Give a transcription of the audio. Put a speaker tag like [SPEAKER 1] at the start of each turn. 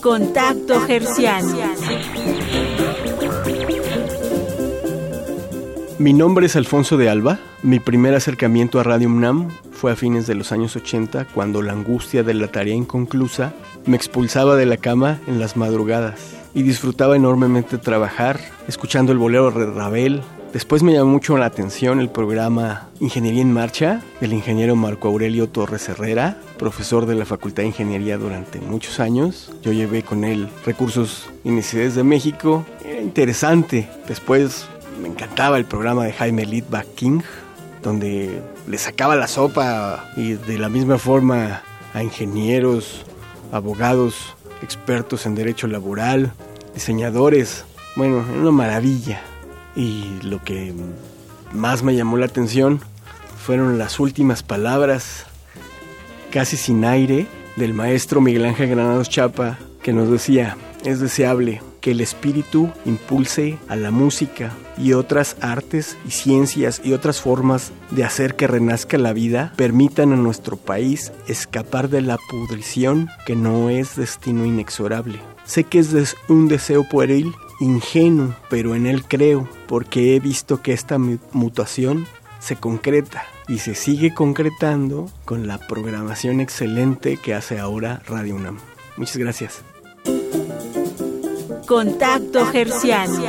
[SPEAKER 1] Contacto Gerciano.
[SPEAKER 2] Mi nombre es Alfonso de Alba. Mi primer acercamiento a Radio UNAM fue a fines de los años 80, cuando la angustia de la tarea inconclusa me expulsaba de la cama en las madrugadas y disfrutaba enormemente trabajar, escuchando el bolero de Ravel. Después me llamó mucho la atención el programa Ingeniería en Marcha del ingeniero Marco Aurelio Torres Herrera, profesor de la Facultad de Ingeniería durante muchos años. Yo llevé con él recursos y de México. Era interesante. Después me encantaba el programa de Jaime Littbach King, donde le sacaba la sopa y de la misma forma a ingenieros, abogados, expertos en derecho laboral, diseñadores. Bueno, una maravilla. Y lo que más me llamó la atención fueron las últimas palabras, casi sin aire, del maestro Miguel Ángel Granados Chapa, que nos decía, es deseable que el espíritu impulse a la música y otras artes y ciencias y otras formas de hacer que renazca la vida permitan a nuestro país escapar de la pudrición que no es destino inexorable. Sé que es un deseo pueril, ingenuo, pero en él creo, porque he visto que esta mutación se concreta y se sigue concretando con la programación excelente que hace ahora Radio UNAM. Muchas gracias.
[SPEAKER 1] Contacto Gerciano.